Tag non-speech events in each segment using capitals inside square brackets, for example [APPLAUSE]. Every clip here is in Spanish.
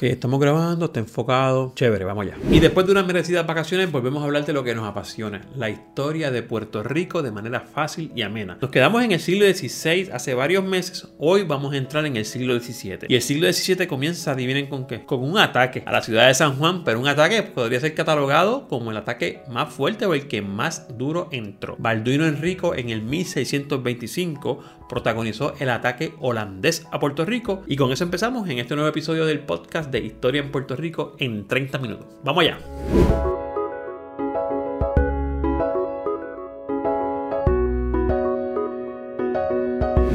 Que estamos grabando, está enfocado. Chévere, vamos allá. Y después de unas merecidas vacaciones, volvemos a hablar de lo que nos apasiona: la historia de Puerto Rico de manera fácil y amena. Nos quedamos en el siglo XVI hace varios meses. Hoy vamos a entrar en el siglo XVII. Y el siglo XVII comienza, adivinen con qué: con un ataque a la ciudad de San Juan, pero un ataque podría ser catalogado como el ataque más fuerte o el que más duro entró. Balduino Enrico en el 1625 protagonizó el ataque holandés a Puerto Rico. Y con eso empezamos en este nuevo episodio del podcast de historia en Puerto Rico en 30 minutos. Vamos allá.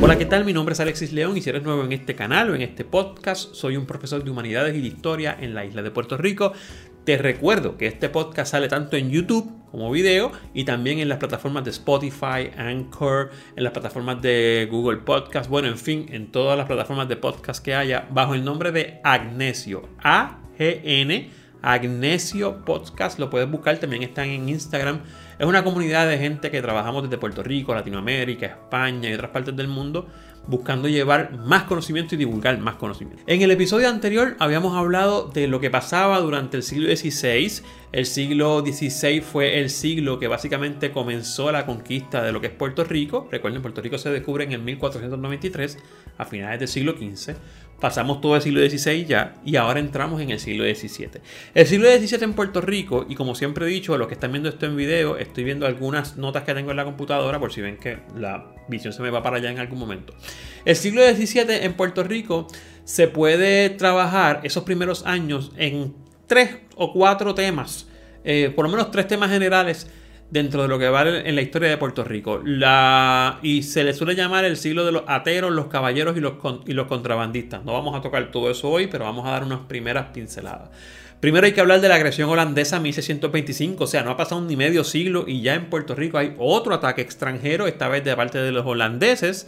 Hola, ¿qué tal? Mi nombre es Alexis León y si eres nuevo en este canal o en este podcast, soy un profesor de humanidades y de historia en la isla de Puerto Rico. Te recuerdo que este podcast sale tanto en YouTube como video y también en las plataformas de Spotify, Anchor, en las plataformas de Google Podcast, bueno, en fin, en todas las plataformas de podcast que haya bajo el nombre de Agnesio, A-G-N, Agnesio Podcast, lo puedes buscar, también están en Instagram. Es una comunidad de gente que trabajamos desde Puerto Rico, Latinoamérica, España y otras partes del mundo buscando llevar más conocimiento y divulgar más conocimiento. En el episodio anterior habíamos hablado de lo que pasaba durante el siglo XVI. El siglo XVI fue el siglo que básicamente comenzó la conquista de lo que es Puerto Rico. Recuerden, Puerto Rico se descubre en el 1493, a finales del siglo XV. Pasamos todo el siglo XVI ya y ahora entramos en el siglo XVII. El siglo XVII en Puerto Rico, y como siempre he dicho, a los que están viendo esto en video, estoy viendo algunas notas que tengo en la computadora por si ven que la visión se me va para allá en algún momento. El siglo XVII en Puerto Rico se puede trabajar esos primeros años en tres o cuatro temas, eh, por lo menos tres temas generales dentro de lo que va en la historia de Puerto Rico. La, y se le suele llamar el siglo de los ateros, los caballeros y los, y los contrabandistas. No vamos a tocar todo eso hoy, pero vamos a dar unas primeras pinceladas. Primero hay que hablar de la agresión holandesa 1625, o sea, no ha pasado ni medio siglo y ya en Puerto Rico hay otro ataque extranjero, esta vez de parte de los holandeses.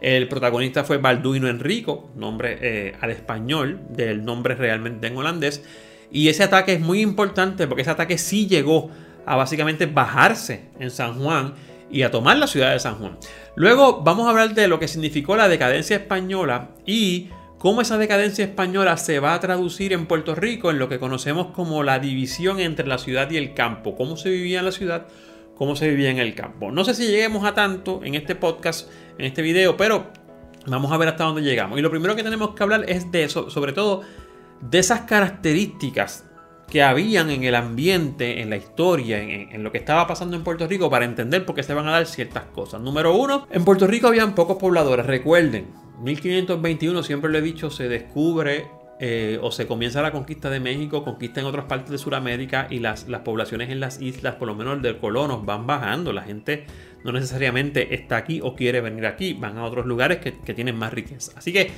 El protagonista fue Balduino Enrico, nombre eh, al español, del nombre realmente en holandés. Y ese ataque es muy importante porque ese ataque sí llegó a básicamente bajarse en San Juan y a tomar la ciudad de San Juan. Luego vamos a hablar de lo que significó la decadencia española y cómo esa decadencia española se va a traducir en Puerto Rico en lo que conocemos como la división entre la ciudad y el campo, cómo se vivía en la ciudad, cómo se vivía en el campo. No sé si lleguemos a tanto en este podcast, en este video, pero vamos a ver hasta dónde llegamos. Y lo primero que tenemos que hablar es de eso, sobre todo de esas características que habían en el ambiente, en la historia, en, lo que estaba pasando en Puerto Rico para entender por qué se van a dar ciertas cosas. Número uno, en Puerto Rico habían pocos pobladores. Recuerden, 1521, siempre lo he dicho, se descubre eh, o se comienza la conquista de México, conquista en otras partes de Sudamérica y las, poblaciones en las islas, por lo menos del colonos, van bajando. La gente no necesariamente está aquí o quiere venir aquí, van a otros lugares que, que tienen más riqueza. Así que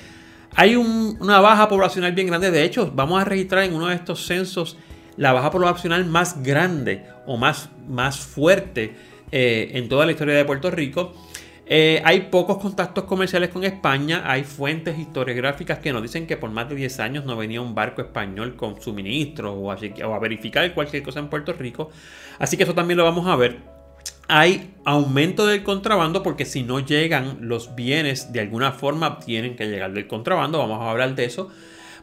hay una baja poblacional bien grande. De hecho, vamos a registrar en uno de estos censos la baja poblacional más grande o más, más fuerte eh, en toda la historia de Puerto Rico. Eh, hay pocos contactos comerciales con España. Hay fuentes historiográficas que nos dicen que por más de 10 años no venía un barco español con suministros o a verificar cualquier cosa en Puerto Rico. Así que eso también lo vamos a ver hay aumento del contrabando porque si no llegan los bienes de alguna forma tienen que llegar del contrabando. Vamos a hablar de eso.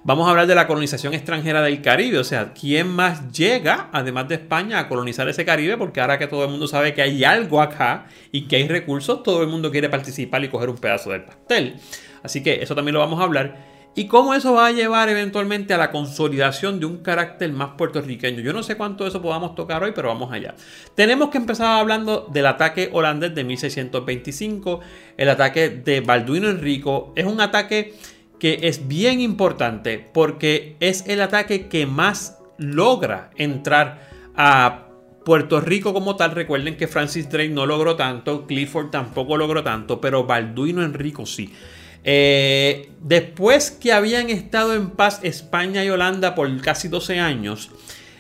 Vamos a hablar de la colonización extranjera del Caribe, o sea, ¿quién más llega, además de España, a colonizar ese Caribe? Porque ahora que todo el mundo sabe que hay algo acá y que hay recursos, todo el mundo quiere participar y coger un pedazo del pastel. Así que eso también lo vamos a hablar y cómo eso va a llevar eventualmente a la consolidación de un carácter más puertorriqueño. Yo no sé cuánto de eso podamos tocar hoy, pero vamos allá. Tenemos que empezar hablando del ataque holandés de 1625, el ataque de Balduino Enrico. Es un ataque que es bien importante porque es el ataque que más logra entrar a Puerto Rico como tal, recuerden que Francis Drake no logró tanto, Clifford tampoco logró tanto, pero Balduino Enrico sí. Eh, después que habían estado en paz España y Holanda por casi 12 años,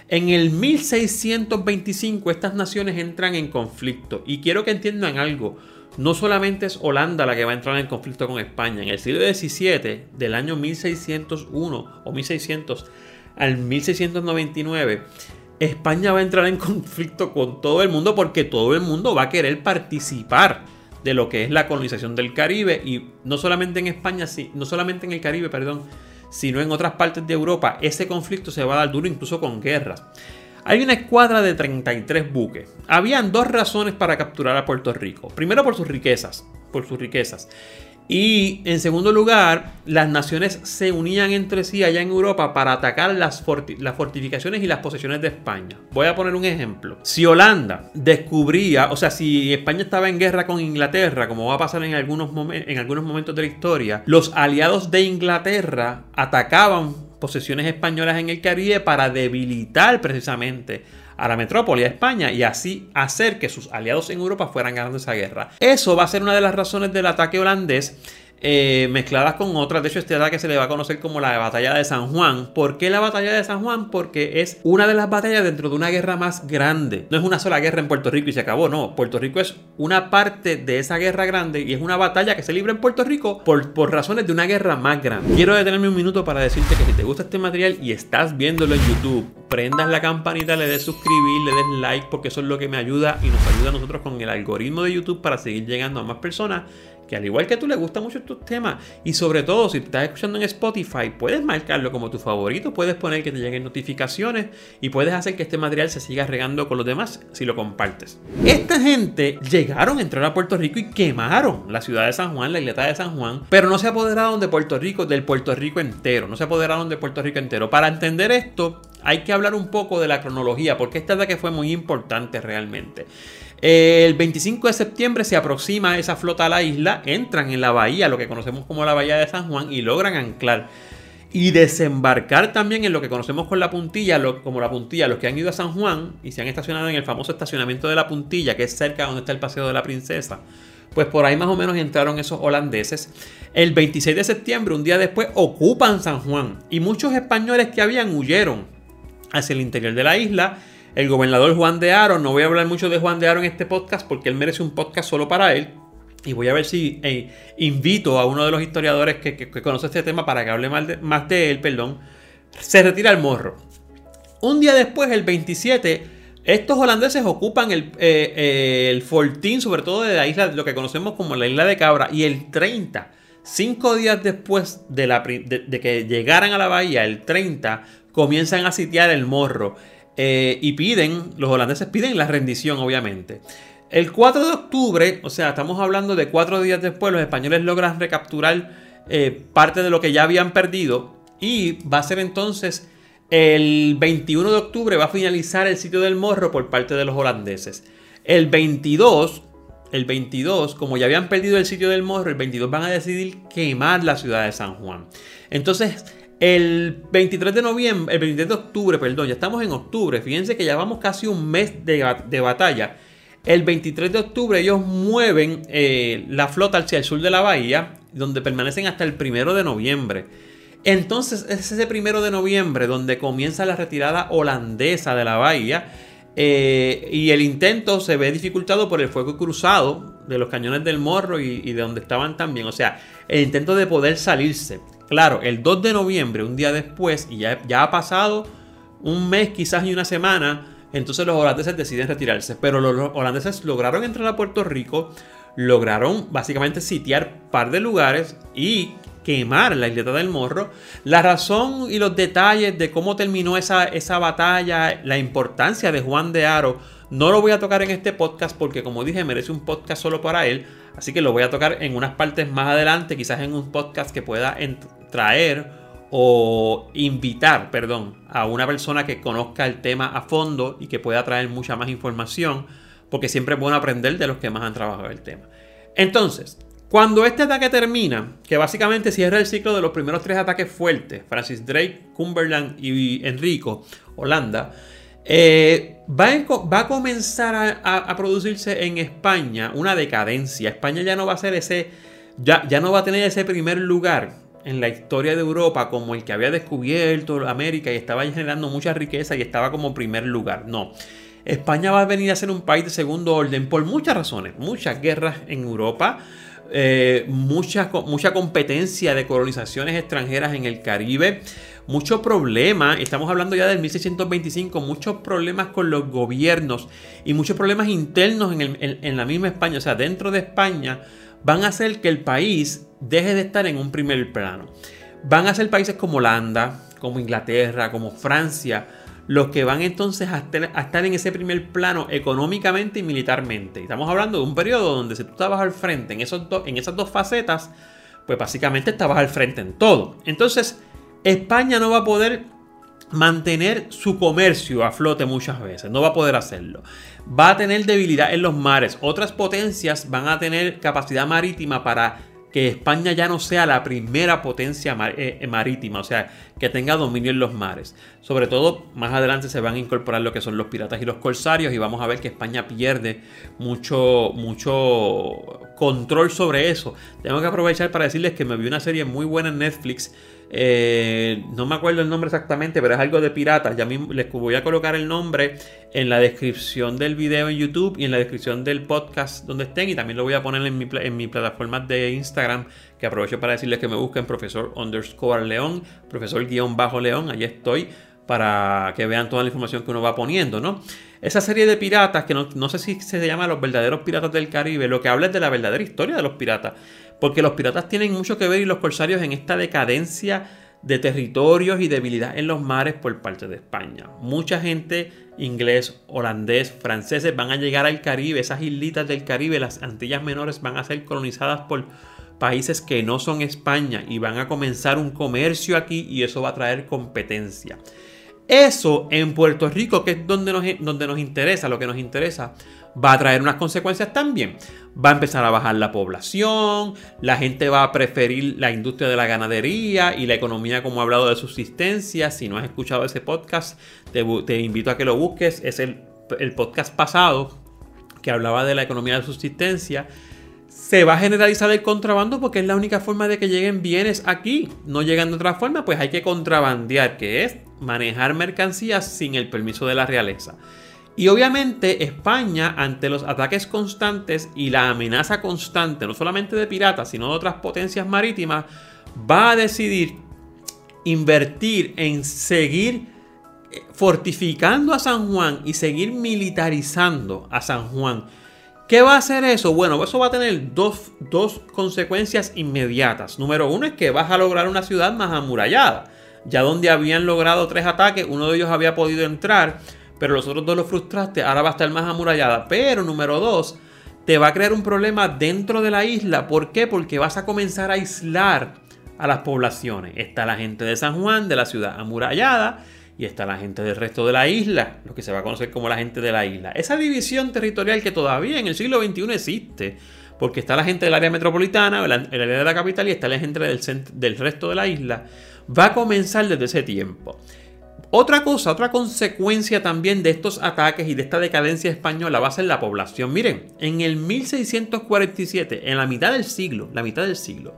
en el 1625 estas naciones entran en conflicto. Y quiero que entiendan algo. No solamente es Holanda la que va a entrar en conflicto con España. En el siglo XVII, del año 1601 o 1600 al 1699, España va a entrar en [LAUGHS] conflicto con todo el mundo porque todo el mundo va a querer participar de lo que es la colonización del Caribe y no solamente en España, no solamente en el Caribe, perdón, sino en otras partes de Europa, ese conflicto se va a dar duro incluso con guerras. Hay una escuadra de 33 buques. Habían dos razones para capturar a Puerto Rico. Primero por sus riquezas, por sus riquezas. Y en segundo lugar, las naciones se unían entre sí allá en Europa para atacar las, fortificaciones y las posesiones de España. Voy a poner un ejemplo. Si Holanda descubría, o sea, si España estaba en guerra con Inglaterra, como va a pasar en algunos, en algunos momentos de la historia, los aliados de Inglaterra atacaban posesiones españolas en el Caribe para debilitar precisamente a la metrópoli, a España, y así hacer que sus aliados en Europa fueran ganando esa guerra. Eso va a ser una de las razones del ataque holandés eh, mezcladas con otras. De hecho, este ataque se le va a conocer como la batalla de San Juan. ¿Por qué la batalla de San Juan? Porque es una de las batallas dentro de una guerra más grande. No es una sola guerra en Puerto Rico y se acabó, no. Puerto Rico es una parte de esa guerra grande y es una batalla que se libra en Puerto Rico por, por razones de una guerra más grande. Quiero detenerme un minuto para decirte que si te gusta este material y estás viéndolo en YouTube, prendas la campanita, le des suscribir, le des like, porque eso es lo que me ayuda y nos ayuda a nosotros con el algoritmo de YouTube para seguir llegando a más personas que al igual que tú le gustan mucho estos temas y sobre todo si te estás escuchando en Spotify, puedes marcarlo como tu favorito, puedes poner que te lleguen notificaciones y puedes hacer que este material se siga regando con los demás si lo compartes. Esta gente llegaron, entraron a Puerto Rico y quemaron la ciudad de San Juan, la isleta de San Juan, pero no se apoderaron de Puerto Rico, del Puerto Rico entero, no se apoderaron de Puerto Rico entero. Para entender esto, hay que hablar un poco de la cronología, porque esta que fue muy importante realmente. El 25 de septiembre se aproxima esa flota a la isla, entran en la bahía, lo que conocemos como la bahía de San Juan, y logran anclar. Y desembarcar también en lo que conocemos con la puntilla, como la puntilla, los que han ido a San Juan y se han estacionado en el famoso estacionamiento de la puntilla, que es cerca donde está el Paseo de la Princesa. Pues por ahí más o menos entraron esos holandeses. El 26 de septiembre, un día después, ocupan San Juan. Y muchos españoles que habían huyeron hacia el interior de la isla el gobernador Juan de Aro. No voy a hablar mucho de Juan de Aro en este podcast porque él merece un podcast solo para él. Y voy a ver si eh, invito a uno de los historiadores que, conoce este tema para que hable más de, él, perdón. Se retira el morro. Un día después, el 27, estos holandeses ocupan el, eh, eh, el fortín, sobre todo de la isla, lo que conocemos como la isla de Cabra. Y el 30, cinco días después de, de que llegaran a la bahía, el 30, comienzan a sitiar el morro. Eh, y piden, los holandeses piden la rendición, obviamente. El 4 de octubre, o sea, estamos hablando de cuatro días después, los españoles logran recapturar eh, parte de lo que ya habían perdido. Y va a ser entonces el 21 de octubre, va a finalizar el sitio del morro por parte de los holandeses. El 22, el 22, como ya habían perdido el sitio del morro, el 22 van a decidir quemar la ciudad de San Juan. Entonces, el 23 de noviembre, el 23 de octubre, perdón, ya estamos en octubre. Fíjense que ya vamos casi un mes de, batalla. El 23 de octubre ellos mueven eh, la flota hacia el sur de la bahía, donde permanecen hasta el 1 de noviembre. Entonces es ese 1 de noviembre donde comienza la retirada holandesa de la bahía. Eh, y el intento se ve dificultado por el fuego cruzado de los cañones del morro y, y de donde estaban también. O sea, el intento de poder salirse. Claro, el 2 de noviembre, un día después, y ya, ya ha pasado un mes quizás y una semana, entonces los holandeses deciden retirarse. Pero los holandeses lograron entrar a Puerto Rico, lograron básicamente sitiar un par de lugares y quemar la isleta del Morro. La razón y los detalles de cómo terminó esa, esa batalla, la importancia de Juan de Aro, no lo voy a tocar en este podcast porque como dije merece un podcast solo para él. Así que lo voy a tocar en unas partes más adelante, quizás en un podcast que pueda traer o invitar, perdón, a una persona que conozca el tema a fondo y que pueda traer mucha más información, porque siempre es bueno aprender de los que más han trabajado el tema. Entonces, cuando este ataque termina, que básicamente cierra el ciclo de los primeros tres ataques fuertes, Francis Drake, Cumberland y Enrico, Holanda, eh, va, a, comenzar a, producirse en España una decadencia. España ya no va a ser ese, ya, ya no va a tener ese primer lugar en la historia de Europa como el que había descubierto América y estaba generando mucha riqueza y estaba como primer lugar. No. España va a venir a ser un país de segundo orden por muchas razones. Muchas guerras en Europa, eh, mucha, mucha competencia de colonizaciones extranjeras en el Caribe, mucho problema, estamos hablando ya del 1625, muchos problemas con los gobiernos y muchos problemas internos en, en la misma España, o sea, dentro de España van a hacer que el país deje de estar en un primer plano. van a ser países como Holanda, como Inglaterra, como Francia, los que van entonces a estar, en ese primer plano económicamente y militarmente. Estamos hablando de un periodo donde si tú estabas al frente en, esos en esas dos facetas, pues básicamente estabas al frente en todo. Entonces, España no va a poder mantener su comercio a flote muchas veces, no va a poder hacerlo. Va a tener debilidad en los mares. Otras potencias van a tener capacidad marítima para que España ya no sea la primera potencia eh, marítima, o sea, que tenga dominio en los mares. Sobre todo, más adelante se van a incorporar lo que son los piratas y los corsarios y vamos a ver que España pierde mucho, mucho control sobre eso. Tengo que aprovechar para decirles que me vi una serie muy buena en Netflix eh, no me acuerdo el nombre exactamente, pero es algo de piratas. Ya mismo les voy a colocar el nombre en la descripción del video en YouTube y en la descripción del podcast donde estén. Y también lo voy a poner en mi, en mi plataforma de Instagram, que aprovecho para decirles que me busquen profesor underscore león, profesor guion bajo león. Allí estoy para que vean toda la información que uno va poniendo, ¿no? Esa serie de piratas, que no, no sé si se llama Los verdaderos piratas del Caribe, lo que habla es de la verdadera historia de los piratas. Porque los piratas tienen mucho que ver y los corsarios en esta decadencia de territorios y debilidad en los mares por parte de España. Mucha gente inglés, holandés, franceses van a llegar al Caribe, esas islitas del Caribe, las Antillas Menores van a ser colonizadas por países que no son España y van a comenzar un comercio aquí y eso va a traer competencia. Eso en Puerto Rico, que es donde nos, donde nos interesa, lo que nos interesa, va a traer unas consecuencias también. Va a empezar a bajar la población, la gente va a preferir la industria de la ganadería y la economía como he hablado de subsistencia. Si no has escuchado ese podcast, te, invito a que lo busques. Es el, el podcast pasado que hablaba de la economía de subsistencia se va a generalizar el contrabando porque es la única forma de que lleguen bienes aquí. No llegan de otra forma, pues hay que contrabandear, que es manejar mercancías sin el permiso de la realeza. Y obviamente España, ante los ataques constantes y la amenaza constante, no solamente de piratas, sino de otras potencias marítimas, va a decidir invertir en seguir eh, fortificando a San Juan y seguir militarizando a San Juan. ¿Qué va a hacer eso? Bueno, eso va a tener dos, dos consecuencias inmediatas. Número uno es que vas a lograr una ciudad más amurallada. Ya donde habían logrado tres ataques, uno de ellos había podido entrar pero los otros dos los frustraste, ahora va a estar más amurallada. Pero número dos, te va a crear un problema dentro de la isla. ¿Por qué? Porque vas a comenzar a aislar a las poblaciones. Está la gente de San Juan, de la ciudad amurallada, y está la gente del resto de la isla, lo que se va a conocer como la gente de la isla. Esa división territorial que todavía en el siglo XXI existe, porque está la gente del área metropolitana, el área de la capital, y está la gente del, del resto de la isla, va a comenzar desde ese tiempo. Otra cosa, otra consecuencia también de estos ataques y de esta decadencia española va a ser la población. Miren, en el 1647, en la mitad del siglo, la mitad del siglo,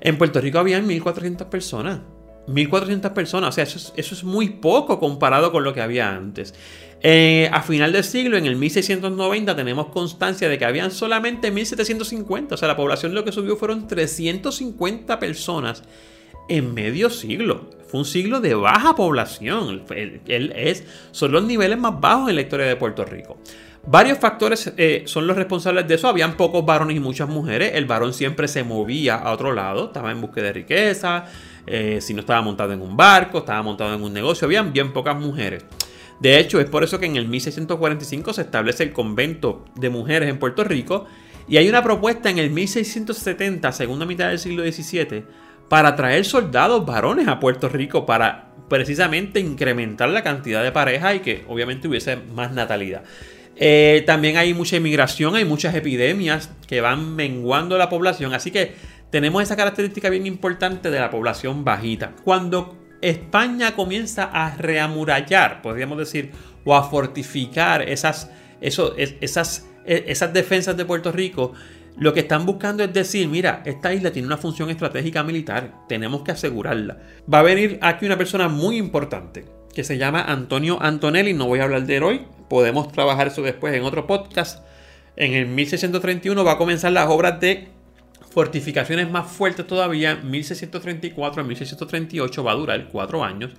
en Puerto Rico habían 1400 personas. 1400 personas, o sea, eso es, muy poco comparado con lo que había antes. Eh, a final del siglo, en el 1690, tenemos constancia de que habían solamente 1750, o sea, la población lo que subió fueron 350 personas en medio siglo. Un siglo de baja población. Él, es, son los niveles más bajos en la historia de Puerto Rico. Varios factores eh, son los responsables de eso. Habían pocos varones y muchas mujeres. El varón siempre se movía a otro lado. Estaba en búsqueda de riqueza. Eh, si no estaba montado en un barco, estaba montado en un negocio. Habían bien pocas mujeres. De hecho, es por eso que en el 1645 se establece el convento de mujeres en Puerto Rico. Y hay una propuesta en el 1670, segunda mitad del siglo XVII, para traer soldados varones a Puerto Rico para precisamente incrementar la cantidad de parejas y que obviamente hubiese más natalidad. Eh, también hay mucha inmigración, hay muchas epidemias que van menguando la población, así que tenemos esa característica bien importante de la población bajita. Cuando España comienza a reamurallar, podríamos decir, o a fortificar esas, esas, esas defensas de Puerto Rico, lo que están buscando es decir, mira, esta isla tiene una función estratégica militar, tenemos que asegurarla. Va a venir aquí una persona muy importante que se llama Antonio Antonelli, no voy a hablar de él hoy, podemos trabajar eso después en otro podcast. En el 1631 va a comenzar las obras de fortificaciones más fuertes todavía, 1634 a 1638 va a durar cuatro años.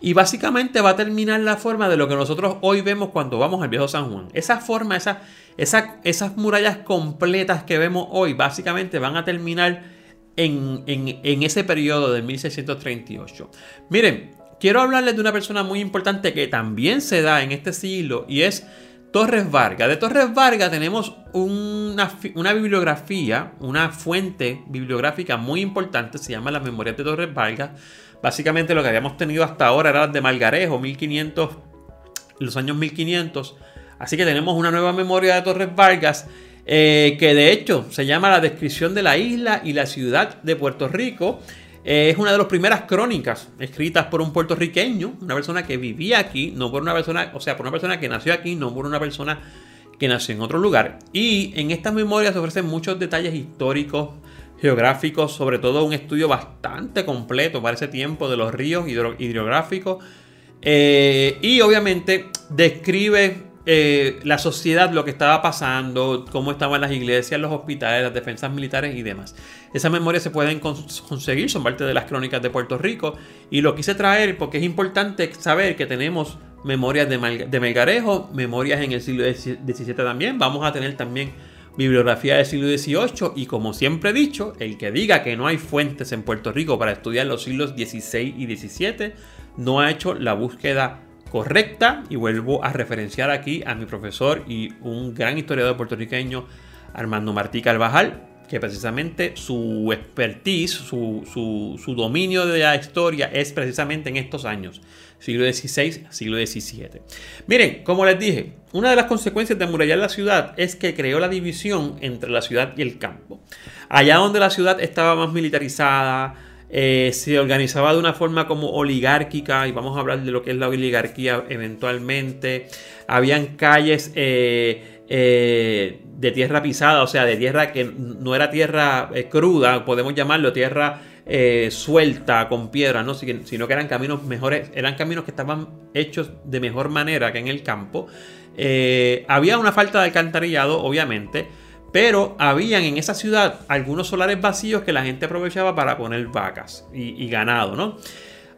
Y básicamente va a terminar la forma de lo que nosotros hoy vemos cuando vamos al viejo San Juan. Esa forma, esa, esas murallas completas que vemos hoy, básicamente van a terminar en, en ese periodo de 1638. Miren, quiero hablarles de una persona muy importante que también se da en este siglo y es Torres Vargas. De Torres Vargas tenemos una, bibliografía, una fuente bibliográfica muy importante, se llama Las Memorias de Torres Vargas. Básicamente lo que habíamos tenido hasta ahora era de Malgarejo, 1500, los años 1500. Así que tenemos una nueva memoria de Torres Vargas, eh, que de hecho se llama La descripción de la isla y la ciudad de Puerto Rico. Eh, es una de las primeras crónicas escritas por un puertorriqueño, una persona que vivía aquí, no por una persona, o sea, por una persona que nació aquí, no por una persona que nació en otro lugar. Y en estas memorias se ofrecen muchos detalles históricos, geográficos, sobre todo un estudio bastante completo para ese tiempo de los ríos hidrográficos. Eh, y obviamente describe eh, la sociedad, lo que estaba pasando, cómo estaban las iglesias, los hospitales, las defensas militares y demás. Esas memorias se pueden conseguir, son parte de las crónicas de Puerto Rico y lo quise traer porque es importante saber que tenemos memorias de, Melgarejo, memorias en el siglo XVII también, vamos a tener también bibliografía del siglo XVIII y como siempre he dicho, el que diga que no hay fuentes en Puerto Rico para estudiar los siglos XVI y XVII no ha hecho la búsqueda correcta. Y vuelvo a referenciar aquí a mi profesor y un gran historiador puertorriqueño, Armando Martí Carvajal, que precisamente su expertise, su, dominio de la historia es precisamente en estos años, siglo XVI, siglo XVII. Miren, como les dije, una de las consecuencias de amurallar la ciudad es que creó la división entre la ciudad y el campo. Allá donde la ciudad estaba más militarizada, eh, se organizaba de una forma como oligárquica, y vamos a hablar de lo que es la oligarquía eventualmente. Habían calles eh, eh, de tierra pisada, o sea, de tierra que no era tierra cruda, podemos llamarlo tierra suelta con piedra, ¿no? sino que eran caminos mejores, eran caminos que estaban hechos de mejor manera que en el campo. había una falta de alcantarillado, obviamente pero habían en esa ciudad algunos solares vacíos que la gente aprovechaba para poner vacas y, ganado, ¿no?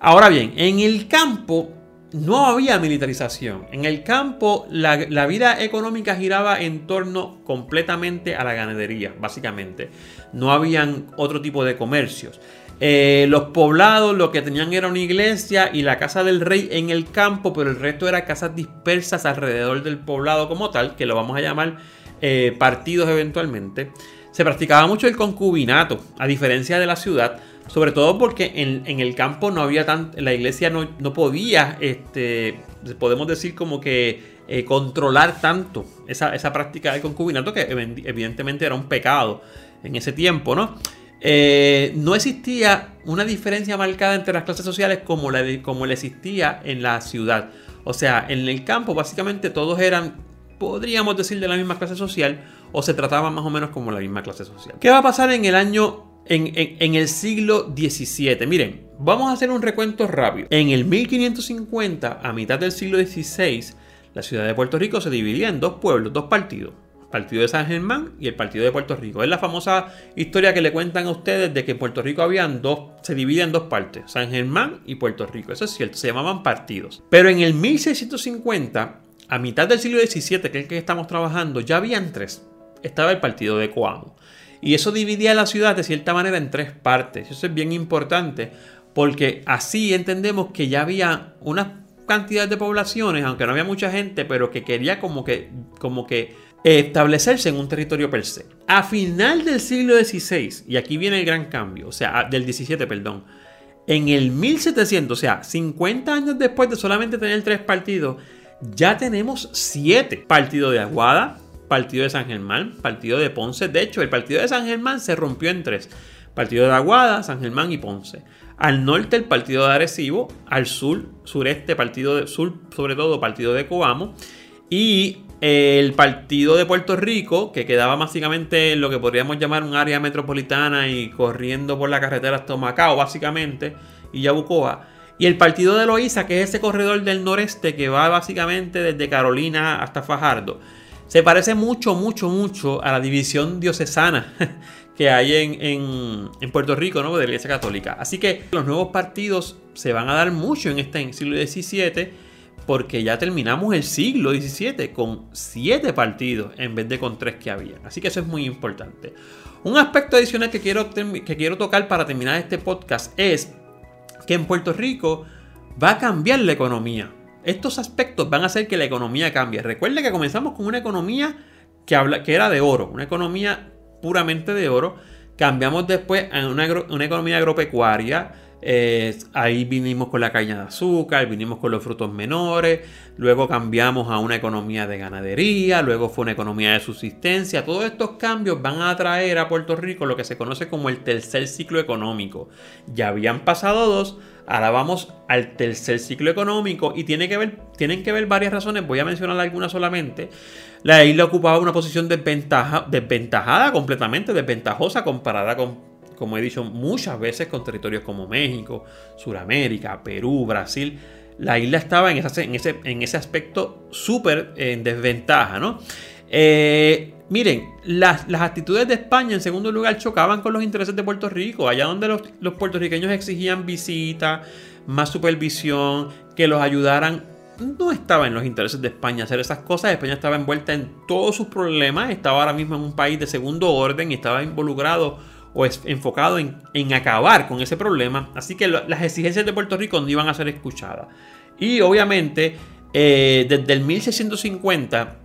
Ahora bien, en el campo no había militarización. En el campo la, vida económica giraba en torno completamente a la ganadería, básicamente. No habían otro tipo de comercios. Eh, los poblados lo que tenían era una iglesia y la casa del rey en el campo, pero el resto era casas dispersas alrededor del poblado como tal, que lo vamos a llamar eh, partidos eventualmente, se practicaba mucho el concubinato, a diferencia de la ciudad, sobre todo porque en, el campo no había tan, la iglesia no, podía, este, podemos decir como que eh, controlar tanto esa, práctica del concubinato, que evidentemente era un pecado en ese tiempo, ¿no? Eh, no existía una diferencia marcada entre las clases sociales como, la como le existía en la ciudad. O sea, en el campo básicamente todos eran podríamos decir de la misma clase social o se trataba más o menos como la misma clase social. ¿Qué va a pasar en el año, en, el siglo XVII? Miren, vamos a hacer un recuento rápido. En el 1550, a mitad del siglo XVI, la ciudad de Puerto Rico se dividía en dos pueblos, dos partidos. El partido de San Germán y el partido de Puerto Rico. Es la famosa historia que le cuentan a ustedes de que en Puerto Rico habían dos, se divide en dos partes, San Germán y Puerto Rico. Eso es cierto, se llamaban partidos. Pero en el 1650 a mitad del siglo XVII, que es el que estamos trabajando, ya habían tres. Estaba el partido de Coamo. Y eso dividía la ciudad de cierta manera en tres partes. Eso es bien importante porque así entendemos que ya había una cantidad de poblaciones, aunque no había mucha gente, pero que quería como que, como que establecerse en un territorio per se. A final del siglo XVI, y aquí viene el gran cambio, o sea, del XVII, perdón, en el 1700, o sea, 50 años después de solamente tener tres partidos, ya tenemos siete. Partido de Aguada, partido de San Germán, partido de Ponce. De hecho, el partido de San Germán se rompió en tres. Partido de Aguada, San Germán y Ponce. Al norte el partido de Arecibo, al sur, sureste, partido de sur, sobre todo partido de Coamo. Y el partido de Puerto Rico, que quedaba básicamente en lo que podríamos llamar un área metropolitana y corriendo por la carretera hasta Macao, básicamente, y Yabucoa y el partido de Loíza, que es ese corredor del noreste que va básicamente desde Carolina hasta Fajardo, se parece mucho, mucho, mucho a la división diocesana [LAUGHS] que hay en, Puerto Rico, ¿no? De la Iglesia Católica. Así que los nuevos partidos se van a dar mucho en este siglo XVII, porque ya terminamos el siglo XVII con siete partidos en vez de con tres que había. Así que eso es muy importante. Un aspecto adicional que quiero, que quiero tocar para terminar este podcast es que en Puerto Rico va a cambiar la economía. Estos aspectos van a hacer que la economía cambie. Recuerde que comenzamos con una economía que, habla, que era de oro, una economía puramente de oro. Cambiamos después a una, una economía agropecuaria eh, ahí vinimos con la caña de azúcar, vinimos con los frutos menores, luego cambiamos a una economía de ganadería, luego fue una economía de subsistencia. Todos estos cambios van a traer a Puerto Rico lo que se conoce como el tercer ciclo económico. Ya habían pasado dos, ahora vamos al tercer ciclo económico y tiene que ver, tienen que ver varias razones, voy a mencionar algunas solamente. La isla ocupaba una posición desventajada completamente, desventajosa comparada con como he dicho muchas veces, con territorios como México, Sudamérica, Perú, Brasil. La isla estaba en, ese, en ese aspecto súper en desventaja, ¿no? Eh, miren, las, actitudes de España en segundo lugar chocaban con los intereses de Puerto Rico, allá donde los, los puertorriqueños exigían visita, más supervisión, que los ayudaran no estaba en los intereses de España hacer esas cosas. España estaba envuelta en todos sus problemas, estaba ahora mismo en un país de segundo orden y estaba involucrado o es enfocado en, acabar con ese problema. Así que las exigencias de Puerto Rico no iban a ser escuchadas. Y obviamente, eh, desde el 1650,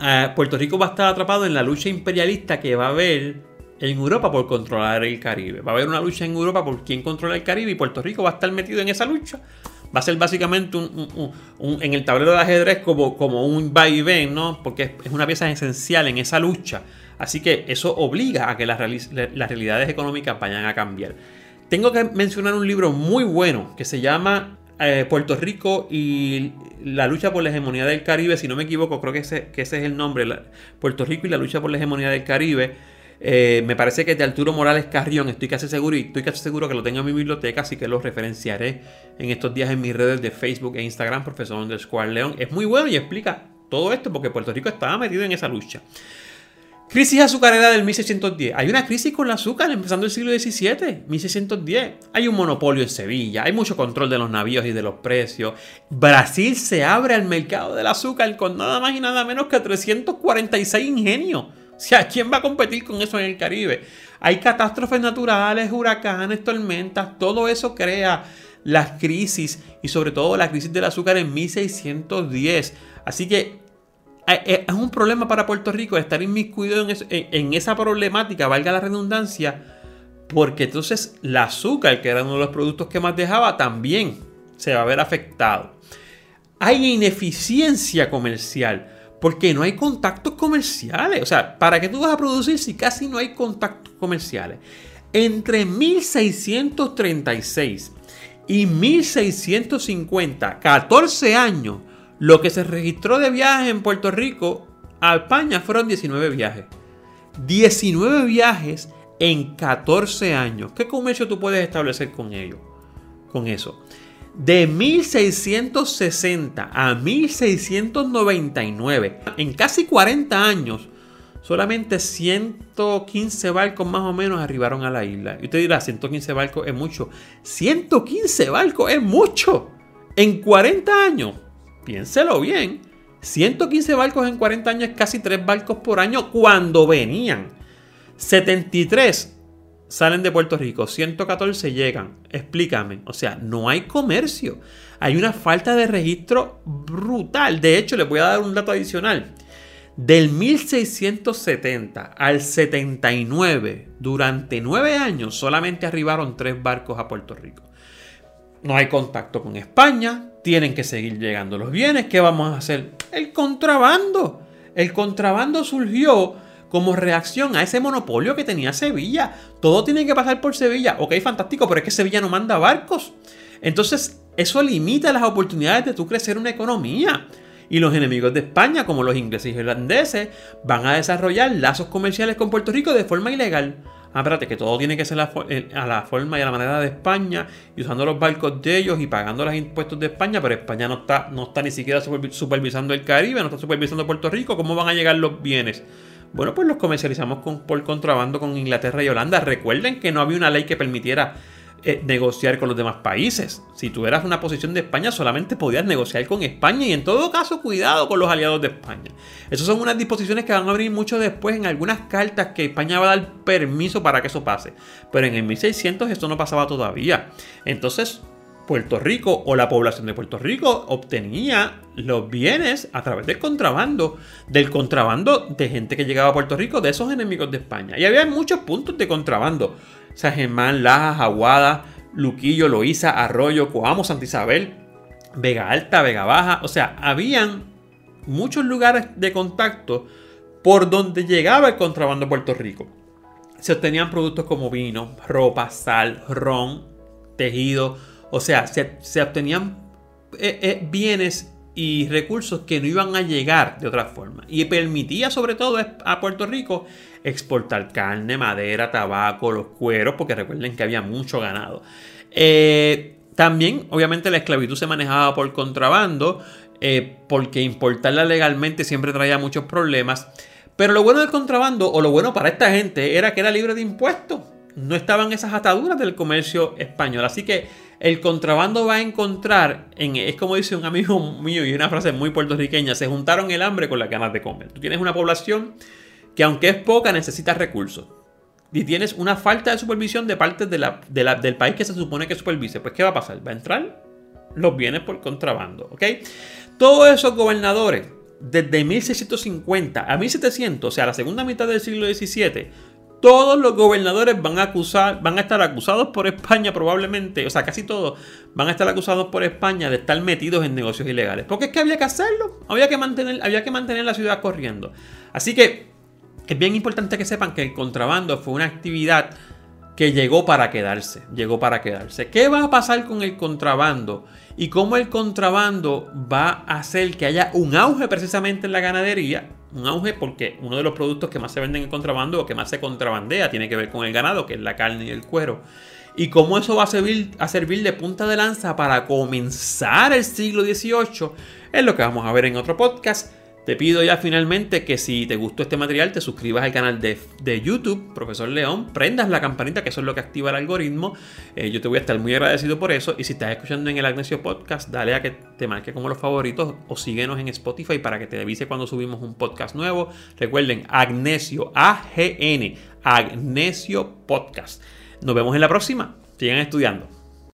eh, Puerto Rico va a estar atrapado en la lucha imperialista que va a haber en Europa por controlar el Caribe. Va a haber una lucha en Europa por quién controla el Caribe y Puerto Rico va a estar metido en esa lucha. Va a ser básicamente un, en el tablero de ajedrez como, como un va y ven, ¿no? Porque es una pieza esencial en esa lucha. Así que eso obliga a que las, realidades económicas vayan a cambiar. Tengo que mencionar un libro muy bueno que se llama eh, Puerto Rico y la lucha por la hegemonía del Caribe. Si no me equivoco, creo que ese, es el nombre. Puerto Rico y la lucha por la hegemonía del Caribe. Eh, me parece que es de Arturo Morales Carrión, estoy casi seguro y estoy casi seguro que lo tengo en mi biblioteca, así que lo referenciaré en estos días en mis redes de Facebook e Instagram, profesor underscore León. Es muy bueno y explica todo esto porque Puerto Rico estaba metido en esa lucha. Crisis azucarera del 1610. Hay una crisis con el azúcar empezando el siglo XVII, 1610. Hay un monopolio en Sevilla, hay mucho control de los navíos y de los precios. Brasil se abre al mercado del azúcar con nada más y nada menos que 346 ingenios. O sea, ¿quién va a competir con eso en el Caribe? Hay catástrofes naturales, huracanes, tormentas, todo eso crea las crisis y sobre todo la crisis del azúcar en 1610. Así que es un problema para Puerto Rico estar inmiscuido en, en, esa problemática, valga la redundancia, porque entonces el azúcar, que era uno de los productos que más dejaba, también se va a ver afectado. Hay ineficiencia comercial, porque no hay contactos comerciales. O sea, ¿para qué tú vas a producir si casi no hay contactos comerciales? Entre 1636 y 1650, 14 años, lo que se registró de viajes en Puerto Rico a España fueron 19 viajes. 19 viajes en 14 años. ¿Qué comercio tú puedes establecer con ellos? Con eso. De 1660 a 1699, en casi 40 años, solamente 115 barcos más o menos arribaron a la isla. Y usted dirá, 115 barcos es mucho. 115 barcos es mucho. En 40 años. Piénselo bien. 115 barcos en 40 años es casi 3 barcos por año cuando venían. 73 salen de Puerto Rico, 114 llegan. Explícame. O sea, no hay comercio. Hay una falta de registro brutal. De hecho, les voy a dar un dato adicional. Del 1670 al 79, durante 9 años, solamente arribaron 3 barcos a Puerto Rico. No hay contacto con España, tienen que seguir llegando los bienes. ¿Qué vamos a hacer? El contrabando. El contrabando surgió como reacción a ese monopolio que tenía Sevilla. Todo tiene que pasar por Sevilla. Ok, fantástico, pero es que Sevilla no manda barcos. Entonces, eso limita las oportunidades de tú crecer una economía. Y los enemigos de España, como los ingleses y irlandeses, van a desarrollar lazos comerciales con Puerto Rico de forma ilegal ah, espérate, que todo tiene que ser a la forma y a la manera de España, y usando los barcos de ellos y pagando los impuestos de España, pero España no está, no está ni siquiera supervisando el Caribe, no está supervisando Puerto Rico, ¿cómo van a llegar los bienes? Bueno, pues los comercializamos por contrabando con Inglaterra y Holanda. Recuerden que no había una ley que permitiera eh, negociar con los demás países. Si tú eras una posición de España, solamente podías negociar con España y en todo caso, cuidado con los aliados de España. Esas son unas disposiciones que van a abrir mucho después en algunas cartas que España va a dar permiso para que eso pase. Pero en el 1600 esto no pasaba todavía. Entonces, Puerto Rico o la población de Puerto Rico obtenía los bienes a través del contrabando, del contrabando de gente que llegaba a Puerto Rico, de esos enemigos de España. Y había muchos puntos de contrabando. San Germán, Lajas, Aguada, Luquillo, Loíza, Arroyo, Coamo, Santa Isabel, Vega Alta, Vega Baja. O sea, habían muchos lugares de contacto por donde llegaba el contrabando a Puerto Rico. Se obtenían productos como vino, ropa, sal, ron, tejido. O sea, se, obtenían eh, eh, bienes y recursos que no iban a llegar de otra forma. Y permitía sobre todo a Puerto Rico exportar carne, madera, tabaco, los cueros, porque recuerden que había mucho ganado. Eh, también, obviamente, la esclavitud se manejaba por contrabando, porque importarla legalmente siempre traía muchos problemas. Pero lo bueno del contrabando, o lo bueno para esta gente, era que era libre de impuestos. No estaban esas ataduras del comercio español. Así que el contrabando va a encontrar, en, es como dice un amigo mío y una frase muy puertorriqueña, se juntaron el hambre con las ganas de comer. Tú tienes una población que aunque es poca necesita recursos. Y tienes una falta de supervisión de parte de la, del país que se supone que supervise. Pues ¿qué va a pasar? Va a entrar los bienes por contrabando. ¿Ok? Todos esos gobernadores, desde 1650 a 1700, o sea, la segunda mitad del siglo XVII, todos los gobernadores van a estar acusados por España probablemente, o sea, casi todos van a estar acusados por España de estar metidos en negocios ilegales. Porque es que había que hacerlo, había que mantener, había que mantener la ciudad corriendo. Así que es bien importante que sepan que el contrabando fue una actividad que llegó para quedarse, llegó para quedarse. ¿Qué va a pasar con el contrabando? Y cómo el contrabando va a hacer que haya un auge precisamente en la ganadería. Un auge porque uno de los productos que más se venden en contrabando o que más se contrabandea tiene que ver con el ganado, que es la carne y el cuero. Y cómo eso va a servir, a servir de punta de lanza para comenzar el siglo XVIII es lo que vamos a ver en otro podcast. Te pido ya finalmente que si te gustó este material te suscribas al canal de, YouTube, Profesor León, prendas la campanita que eso es lo que activa el algoritmo. Eh, yo te voy a estar muy agradecido por eso. Y si estás escuchando en el Agnesio Podcast, dale a que te marque como los favoritos o síguenos en Spotify para que te avise cuando subimos un podcast nuevo. Recuerden, Agnesio, A-G-N, Agnesio Podcast. Nos vemos en la próxima. Sigan estudiando.